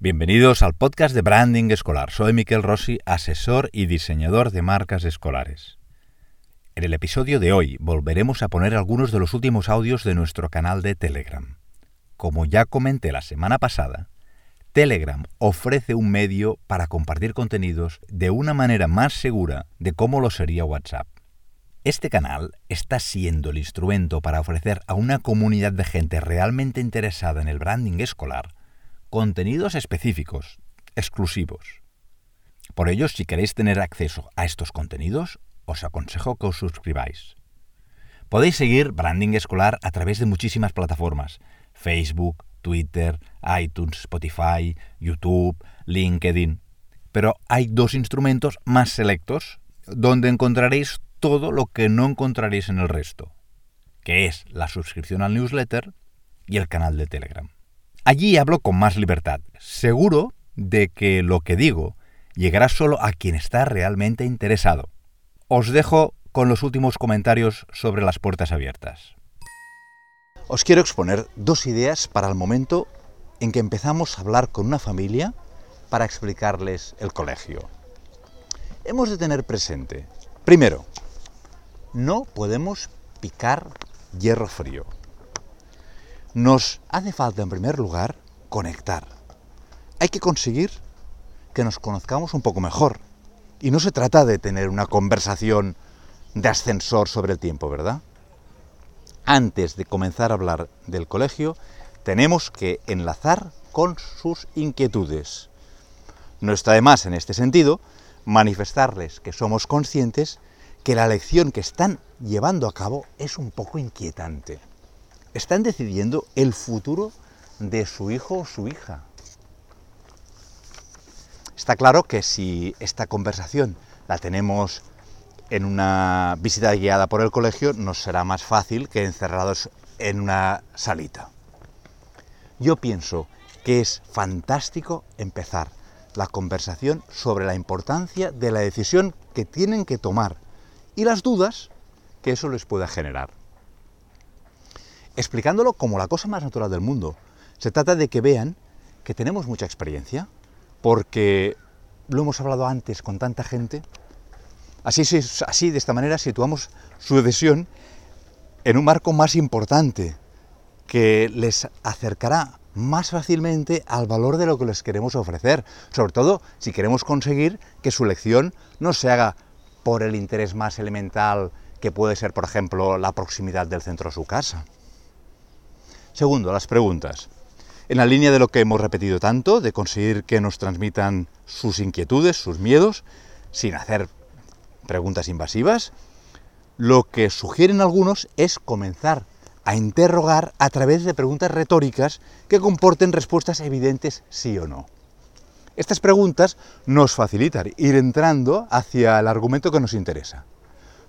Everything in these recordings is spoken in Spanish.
Bienvenidos al podcast de Branding Escolar. Soy Miquel Rossi, asesor y diseñador de marcas escolares. En el episodio de hoy volveremos a poner algunos de los últimos audios de nuestro canal de Telegram. Como ya comenté la semana pasada, Telegram ofrece un medio para compartir contenidos de una manera más segura de cómo lo sería WhatsApp. Este canal está siendo el instrumento para ofrecer a una comunidad de gente realmente interesada en el branding escolar contenidos específicos, exclusivos. Por ello, si queréis tener acceso a estos contenidos, os aconsejo que os suscribáis. Podéis seguir Branding Escolar a través de muchísimas plataformas, Facebook, Twitter, iTunes, Spotify, YouTube, LinkedIn. Pero hay dos instrumentos más selectos donde encontraréis todo lo que no encontraréis en el resto, que es la suscripción al newsletter y el canal de Telegram. Allí hablo con más libertad, seguro de que lo que digo llegará solo a quien está realmente interesado. Os dejo con los últimos comentarios sobre las puertas abiertas. Os quiero exponer dos ideas para el momento en que empezamos a hablar con una familia para explicarles el colegio. Hemos de tener presente, primero, no podemos picar hierro frío nos hace falta en primer lugar conectar. Hay que conseguir que nos conozcamos un poco mejor. Y no se trata de tener una conversación de ascensor sobre el tiempo, ¿verdad? Antes de comenzar a hablar del colegio, tenemos que enlazar con sus inquietudes. No está de más en este sentido manifestarles que somos conscientes que la lección que están llevando a cabo es un poco inquietante están decidiendo el futuro de su hijo o su hija. Está claro que si esta conversación la tenemos en una visita guiada por el colegio, nos será más fácil que encerrados en una salita. Yo pienso que es fantástico empezar la conversación sobre la importancia de la decisión que tienen que tomar y las dudas que eso les pueda generar explicándolo como la cosa más natural del mundo. Se trata de que vean que tenemos mucha experiencia, porque lo hemos hablado antes con tanta gente. Así, así de esta manera situamos su decisión en un marco más importante, que les acercará más fácilmente al valor de lo que les queremos ofrecer, sobre todo si queremos conseguir que su lección no se haga por el interés más elemental que puede ser, por ejemplo, la proximidad del centro a su casa. Segundo, las preguntas. En la línea de lo que hemos repetido tanto, de conseguir que nos transmitan sus inquietudes, sus miedos, sin hacer preguntas invasivas, lo que sugieren algunos es comenzar a interrogar a través de preguntas retóricas que comporten respuestas evidentes sí o no. Estas preguntas nos facilitan ir entrando hacia el argumento que nos interesa.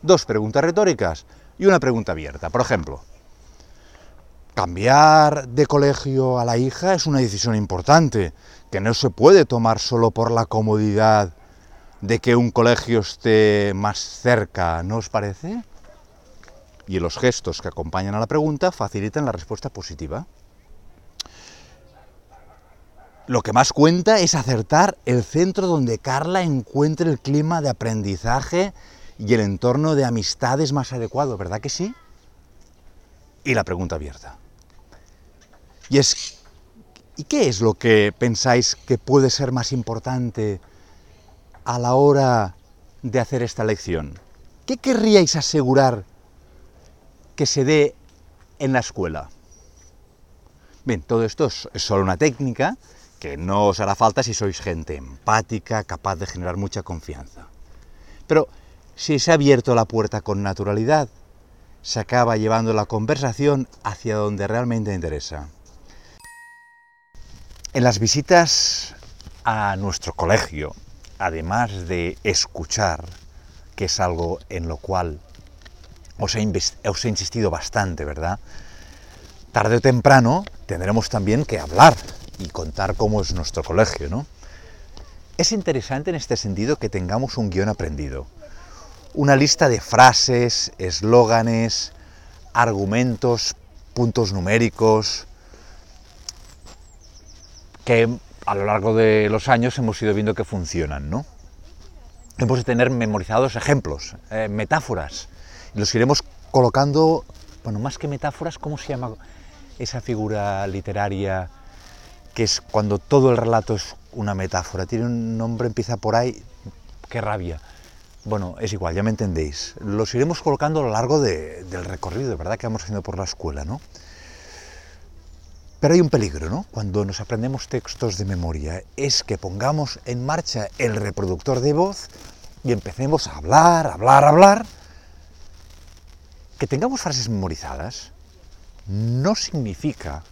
Dos preguntas retóricas y una pregunta abierta. Por ejemplo, Cambiar de colegio a la hija es una decisión importante, que no se puede tomar solo por la comodidad de que un colegio esté más cerca, ¿no os parece? Y los gestos que acompañan a la pregunta facilitan la respuesta positiva. Lo que más cuenta es acertar el centro donde Carla encuentre el clima de aprendizaje y el entorno de amistades más adecuado, ¿verdad que sí? Y la pregunta abierta. Y es ¿Y qué es lo que pensáis que puede ser más importante a la hora de hacer esta lección? ¿Qué querríais asegurar que se dé en la escuela? Bien, todo esto es solo una técnica que no os hará falta si sois gente empática, capaz de generar mucha confianza. Pero si se ha abierto la puerta con naturalidad, se acaba llevando la conversación hacia donde realmente interesa. En las visitas a nuestro colegio, además de escuchar, que es algo en lo cual os he, insistido bastante, ¿verdad? Tarde o temprano tendremos también que hablar y contar cómo es nuestro colegio, ¿no? Es interesante en este sentido que tengamos un guion aprendido, una lista de frases, eslóganes, argumentos, puntos numéricos, que a lo largo de los años hemos ido viendo que funcionan, ¿no? Hemos de tener memorizados ejemplos, eh, metáforas, y los iremos colocando, bueno, más que metáforas, ¿cómo se llama esa figura literaria que es cuando todo el relato es una metáfora? Tiene un nombre, empieza por ahí, qué rabia. Bueno, es igual, ya me entendéis. Los iremos colocando a lo largo del recorrido, ¿verdad?, que vamos haciendo por la escuela, ¿no? Pero hay un peligro, ¿no? Cuando nos aprendemos textos de memoria, es que pongamos en marcha el reproductor de voz y empecemos a hablar, hablar, hablar. Que tengamos frases memorizadas no significa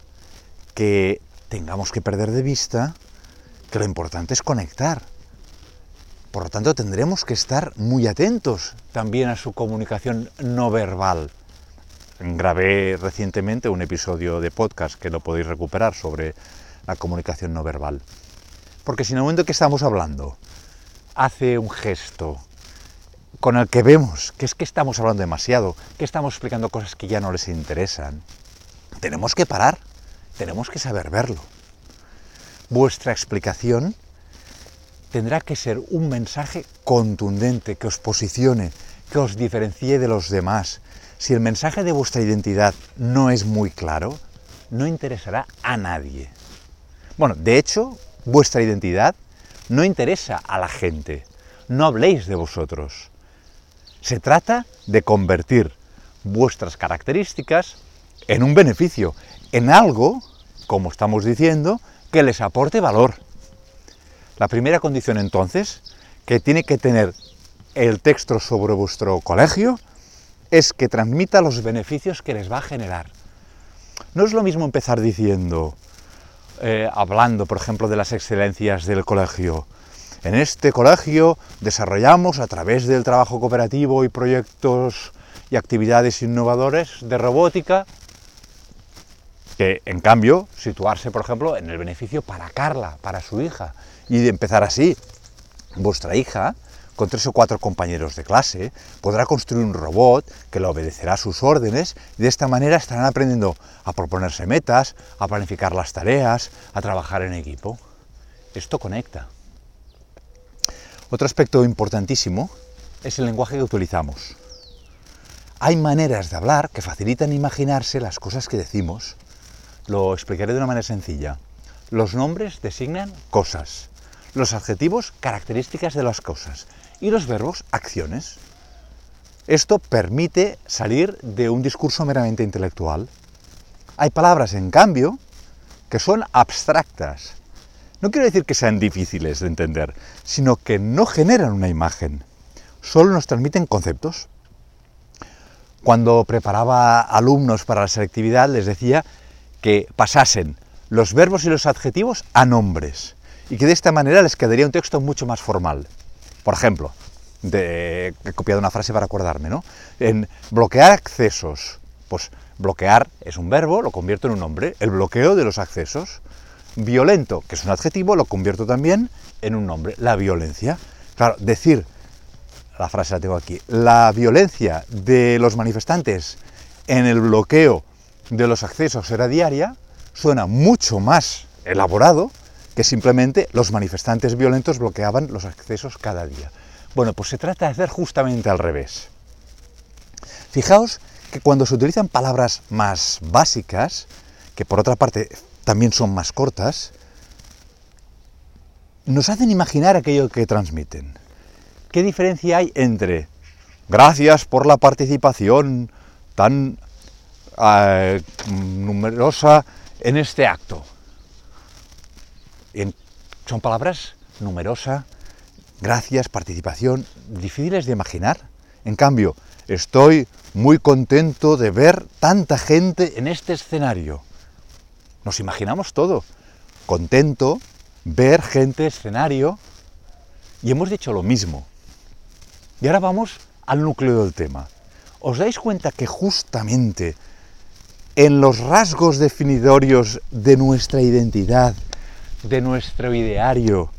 que tengamos que perder de vista que lo importante es conectar. Por lo tanto, tendremos que estar muy atentos también a su comunicación no verbal grabé recientemente un episodio de podcast que lo podéis recuperar sobre la comunicación no verbal. Porque si en el momento que estamos hablando hace un gesto con el que vemos que es que estamos hablando demasiado, que estamos explicando cosas que ya no les interesan, tenemos que parar, tenemos que saber verlo. Vuestra explicación tendrá que ser un mensaje contundente que os posicione, que os diferencie de los demás, si el mensaje de vuestra identidad no es muy claro, no interesará a nadie. Bueno, de hecho, vuestra identidad no interesa a la gente. No habléis de vosotros. Se trata de convertir vuestras características en un beneficio, en algo, como estamos diciendo, que les aporte valor. La primera condición entonces que tiene que tener el texto sobre vuestro colegio es que transmita los beneficios que les va a generar. No es lo mismo empezar diciendo, eh, hablando, por ejemplo, de las excelencias del colegio. En este colegio desarrollamos a través del trabajo cooperativo y proyectos y actividades innovadores de robótica, que en cambio situarse, por ejemplo, en el beneficio para Carla, para su hija, y empezar así. Vuestra hija con tres o cuatro compañeros de clase, podrá construir un robot que le obedecerá sus órdenes y de esta manera estarán aprendiendo a proponerse metas, a planificar las tareas, a trabajar en equipo. Esto conecta. Otro aspecto importantísimo es el lenguaje que utilizamos. Hay maneras de hablar que facilitan imaginarse las cosas que decimos. Lo explicaré de una manera sencilla. Los nombres designan cosas, los adjetivos características de las cosas y los verbos acciones. Esto permite salir de un discurso meramente intelectual. Hay palabras, en cambio, que son abstractas. No quiero decir que sean difíciles de entender, sino que no generan una imagen, solo nos transmiten conceptos. Cuando preparaba alumnos para la selectividad les decía que pasasen los verbos y los adjetivos a nombres y que de esta manera les quedaría un texto mucho más formal. Por ejemplo, he copiado una frase para acordarme, ¿no? En bloquear accesos, pues bloquear es un verbo, lo convierto en un nombre, el bloqueo de los accesos. Violento, que es un adjetivo, lo convierto también en un nombre, la violencia. Claro, decir, la frase la tengo aquí, la violencia de los manifestantes en el bloqueo de los accesos era diaria, suena mucho más elaborado que simplemente los manifestantes violentos bloqueaban los accesos cada día. Bueno, pues se trata de hacer justamente al revés. Fijaos que cuando se utilizan palabras más básicas, que por otra parte también son más cortas, nos hacen imaginar aquello que transmiten. ¿Qué diferencia hay entre gracias por la participación tan eh, numerosa en este acto? Son palabras numerosa, gracias, participación, difíciles de imaginar. En cambio, estoy muy contento de ver tanta gente en este escenario. Nos imaginamos todo. Contento, ver gente, escenario, y hemos dicho lo mismo. Y ahora vamos al núcleo del tema. ¿Os dais cuenta que justamente en los rasgos definitorios de nuestra identidad, de nuestro ideario,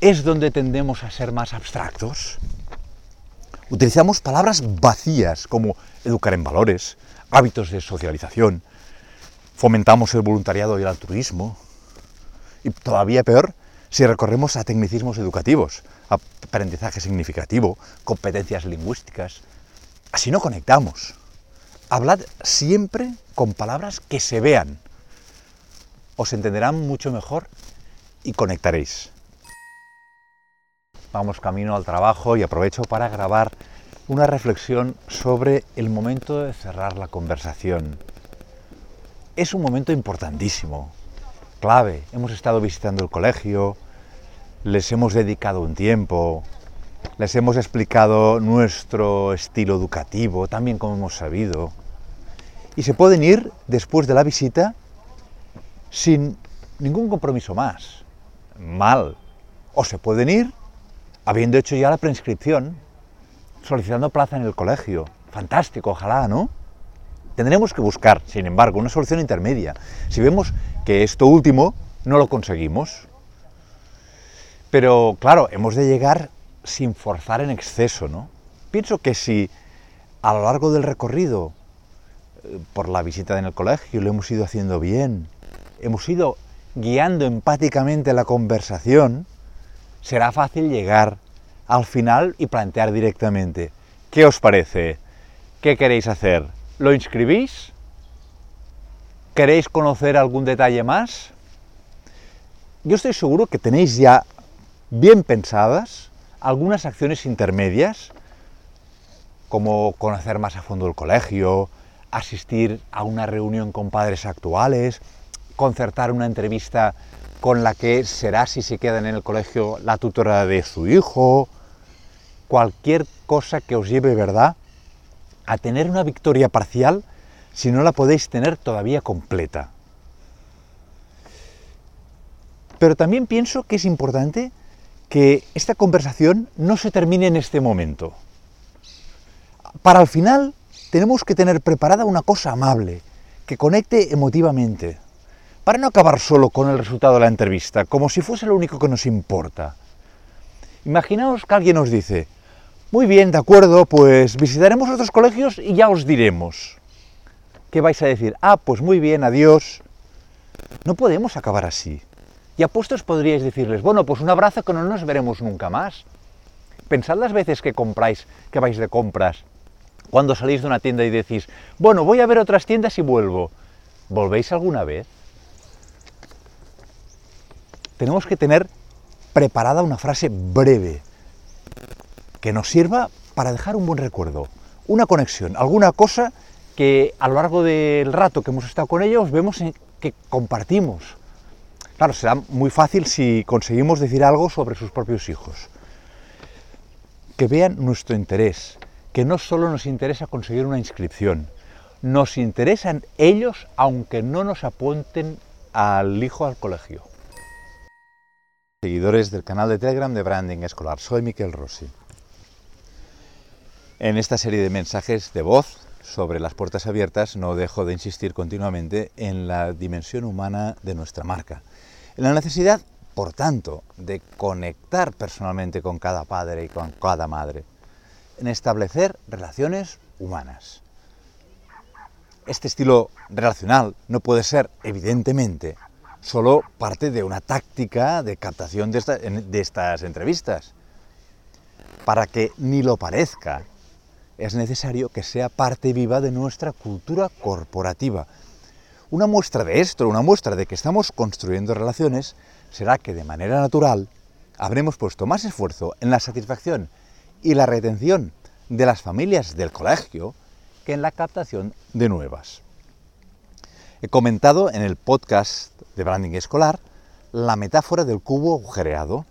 es donde tendemos a ser más abstractos? Utilizamos palabras vacías como educar en valores, hábitos de socialización, fomentamos el voluntariado y el altruismo, y todavía peor si recorremos a tecnicismos educativos, aprendizaje significativo, competencias lingüísticas. Así no conectamos. Hablad siempre con palabras que se vean. Os entenderán mucho mejor y conectaréis. Vamos camino al trabajo y aprovecho para grabar una reflexión sobre el momento de cerrar la conversación. Es un momento importantísimo, clave. Hemos estado visitando el colegio, les hemos dedicado un tiempo, les hemos explicado nuestro estilo educativo, también como hemos sabido. Y se pueden ir después de la visita sin ningún compromiso más. Mal. O se pueden ir habiendo hecho ya la preinscripción, solicitando plaza en el colegio. Fantástico, ojalá, ¿no? Tendremos que buscar, sin embargo, una solución intermedia. Si vemos que esto último no lo conseguimos, pero claro, hemos de llegar sin forzar en exceso, ¿no? Pienso que si a lo largo del recorrido, eh, por la visita en el colegio, lo hemos ido haciendo bien, hemos ido guiando empáticamente la conversación, será fácil llegar al final y plantear directamente, ¿qué os parece? ¿Qué queréis hacer? ¿Lo inscribís? ¿Queréis conocer algún detalle más? Yo estoy seguro que tenéis ya bien pensadas algunas acciones intermedias, como conocer más a fondo el colegio, asistir a una reunión con padres actuales, concertar una entrevista con la que será, si se quedan en el colegio, la tutora de su hijo, cualquier cosa que os lleve, ¿verdad?, a tener una victoria parcial si no la podéis tener todavía completa. Pero también pienso que es importante que esta conversación no se termine en este momento. Para el final tenemos que tener preparada una cosa amable, que conecte emotivamente, para no acabar solo con el resultado de la entrevista, como si fuese lo único que nos importa. Imaginaos que alguien nos dice, muy bien, de acuerdo, pues visitaremos otros colegios y ya os diremos. ¿Qué vais a decir? Ah, pues muy bien, adiós. No podemos acabar así. Y apuestos podríais decirles, bueno, pues un abrazo que no nos veremos nunca más. Pensad las veces que compráis, que vais de compras, cuando salís de una tienda y decís, bueno, voy a ver otras tiendas y vuelvo. ¿Volvéis alguna vez? Tenemos que tener preparada una frase breve, que nos sirva para dejar un buen recuerdo, una conexión, alguna cosa que a lo largo del rato que hemos estado con ellos vemos que compartimos. Claro, será muy fácil si conseguimos decir algo sobre sus propios hijos. Que vean nuestro interés, que no solo nos interesa conseguir una inscripción, nos interesan ellos aunque no nos apunten al hijo al colegio. Seguidores del canal de Telegram de Branding Escolar, soy Miquel Rossi. En esta serie de mensajes de voz sobre las puertas abiertas no dejo de insistir continuamente en la dimensión humana de nuestra marca, en la necesidad, por tanto, de conectar personalmente con cada padre y con cada madre, en establecer relaciones humanas. Este estilo relacional no puede ser, evidentemente, solo parte de una táctica de captación de, de estas entrevistas. Para que ni lo parezca, es necesario que sea parte viva de nuestra cultura corporativa. Una muestra de esto, una muestra de que estamos construyendo relaciones, será que de manera natural habremos puesto más esfuerzo en la satisfacción y la retención de las familias del colegio que en la captación de nuevas. He comentado en el podcast de branding escolar la metáfora del cubo agujereado.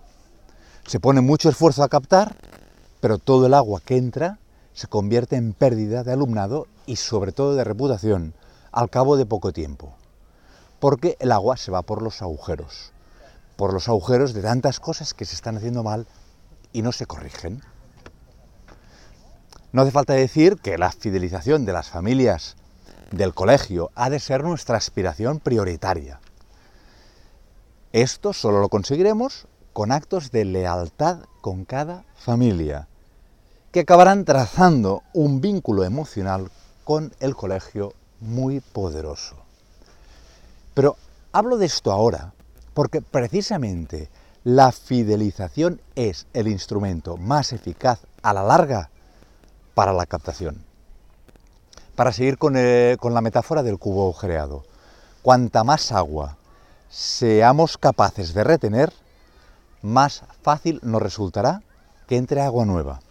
Se pone mucho esfuerzo a captar, pero todo el agua que entra se convierte en pérdida de alumnado y sobre todo de reputación al cabo de poco tiempo, porque el agua se va por los agujeros, por los agujeros de tantas cosas que se están haciendo mal y no se corrigen. No hace falta decir que la fidelización de las familias del colegio ha de ser nuestra aspiración prioritaria. Esto solo lo conseguiremos con actos de lealtad con cada familia, que acabarán trazando un vínculo emocional con el colegio muy poderoso. Pero hablo de esto ahora porque precisamente la fidelización es el instrumento más eficaz a la larga para la captación. Para seguir con, la metáfora del cubo agujereado, cuanta más agua seamos capaces de retener, más fácil nos resultará que entre agua nueva.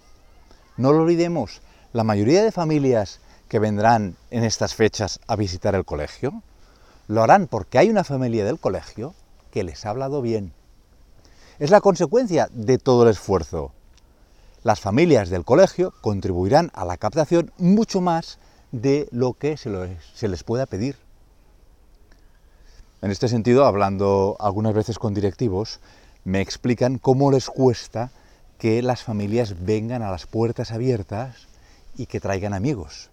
No lo olvidemos, la mayoría de familias que vendrán en estas fechas a visitar el colegio, lo harán porque hay una familia del colegio que les ha hablado bien. Es la consecuencia de todo el esfuerzo. Las familias del colegio contribuirán a la captación mucho más de lo que se, les pueda pedir. En este sentido, hablando algunas veces con directivos, me explican cómo les cuesta que las familias vengan a las puertas abiertas y que traigan amigos.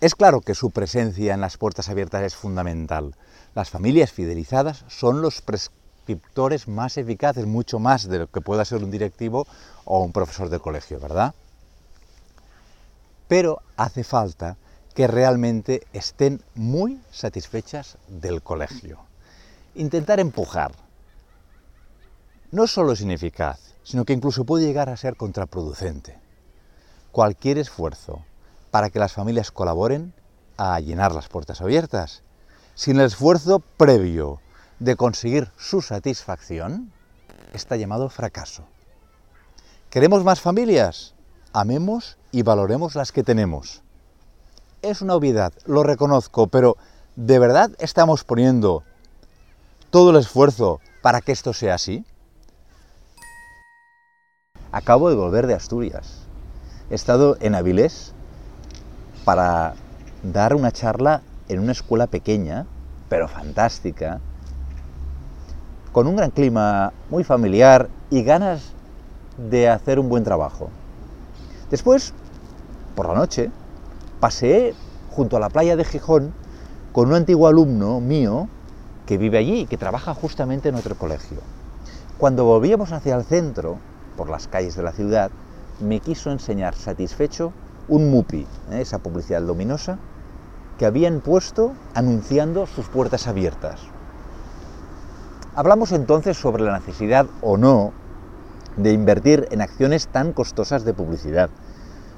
Es claro que su presencia en las puertas abiertas es fundamental. Las familias fidelizadas son los prescriptores más eficaces, mucho más de lo que pueda ser un directivo o un profesor de colegio, ¿verdad? Pero hace falta que realmente estén muy satisfechas del colegio. Intentar empujar no solo es ineficaz, sino que incluso puede llegar a ser contraproducente. Cualquier esfuerzo para que las familias colaboren a llenar las puertas abiertas. Sin el esfuerzo previo de conseguir su satisfacción, está llamado fracaso. ¿Queremos más familias? Amemos y valoremos las que tenemos. Es una obviedad, lo reconozco, pero ¿de verdad estamos poniendo todo el esfuerzo para que esto sea así? Acabo de volver de Asturias. He estado en Avilés para dar una charla en una escuela pequeña, pero fantástica, con un gran clima muy familiar y ganas de hacer un buen trabajo. Después, por la noche, paseé junto a la playa de Gijón con un antiguo alumno mío que vive allí y que trabaja justamente en otro colegio. Cuando volvíamos hacia el centro, por las calles de la ciudad, me quiso enseñar satisfecho un MUPI, ¿eh? esa publicidad luminosa, que habían puesto anunciando sus puertas abiertas. Hablamos entonces sobre la necesidad o no de invertir en acciones tan costosas de publicidad.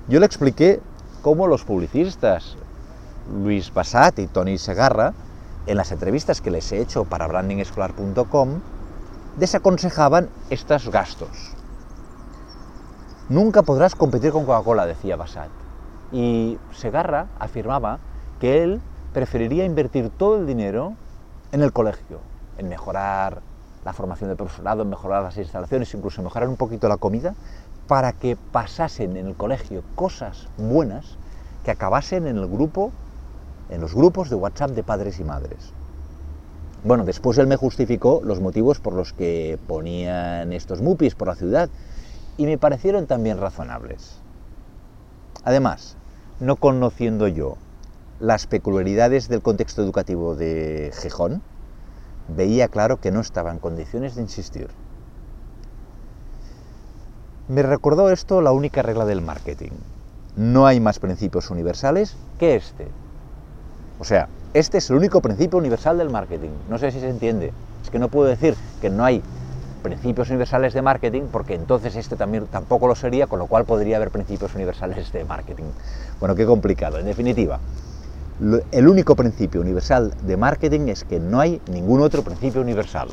Yo le expliqué cómo los publicistas Luis Basat y Tony Segarra, en las entrevistas que les he hecho para brandingescolar.com, desaconsejaban estos gastos. Nunca podrás competir con Coca-Cola, decía Basat. Y Segarra afirmaba que él preferiría invertir todo el dinero en el colegio, en mejorar la formación del profesorado, mejorar las instalaciones, incluso mejorar un poquito la comida, para que pasasen en el colegio cosas buenas que acabasen en el grupo, en los grupos de WhatsApp de padres y madres. Bueno, después él me justificó los motivos por los que ponían estos MUPIs por la ciudad y me parecieron también razonables. Además, no conociendo yo las peculiaridades del contexto educativo de Gijón, veía claro que no estaba en condiciones de insistir. Me recordó esto la única regla del marketing. No hay más principios universales que este. O sea, este es el único principio universal del marketing. No sé si se entiende. Es que no puedo decir que no hay principios universales de marketing, porque entonces este también tampoco lo sería, con lo cual podría haber principios universales de marketing. Bueno, qué complicado. En definitiva, el único principio universal de marketing es que no hay ningún otro principio universal.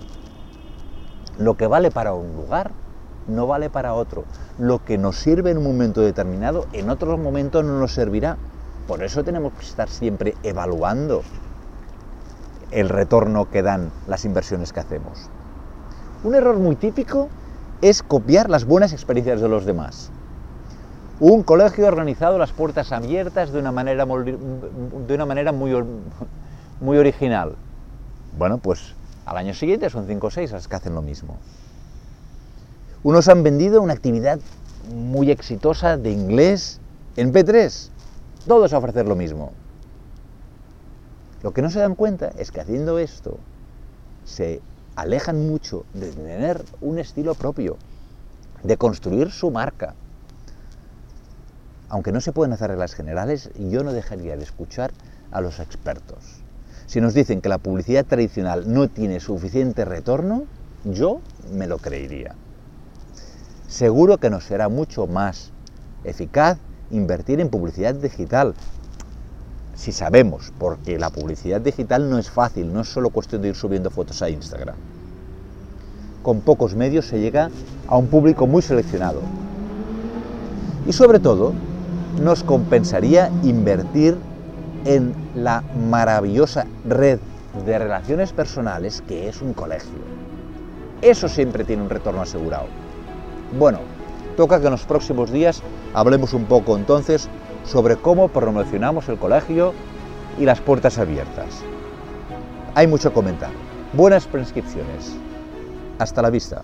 Lo que vale para un lugar no vale para otro. Lo que nos sirve en un momento determinado, en otro momento no nos servirá. Por eso tenemos que estar siempre evaluando el retorno que dan las inversiones que hacemos. Un error muy típico es copiar las buenas experiencias de los demás. Un colegio organizado las puertas abiertas de una manera, de una manera muy, muy original. Bueno, pues al año siguiente son cinco o seis las que hacen lo mismo. Unos han vendido una actividad muy exitosa de inglés en P3. Todos a ofrecer lo mismo. Lo que no se dan cuenta es que haciendo esto se alejan mucho de tener un estilo propio, de construir su marca, aunque no se pueden hacer reglas generales, yo no dejaría de escuchar a los expertos. Si nos dicen que la publicidad tradicional no tiene suficiente retorno, yo me lo creería. Seguro que nos será mucho más eficaz invertir en publicidad digital, si sabemos, porque la publicidad digital no es fácil, no es solo cuestión de ir subiendo fotos a Instagram. Con pocos medios se llega a un público muy seleccionado. Y sobre todo, nos compensaría invertir en la maravillosa red de relaciones personales que es un colegio. Eso siempre tiene un retorno asegurado. Bueno, toca que en los próximos días hablemos un poco entonces sobre cómo promocionamos el colegio y las puertas abiertas. Hay mucho comentar. Buenas prescripciones. Hasta la vista.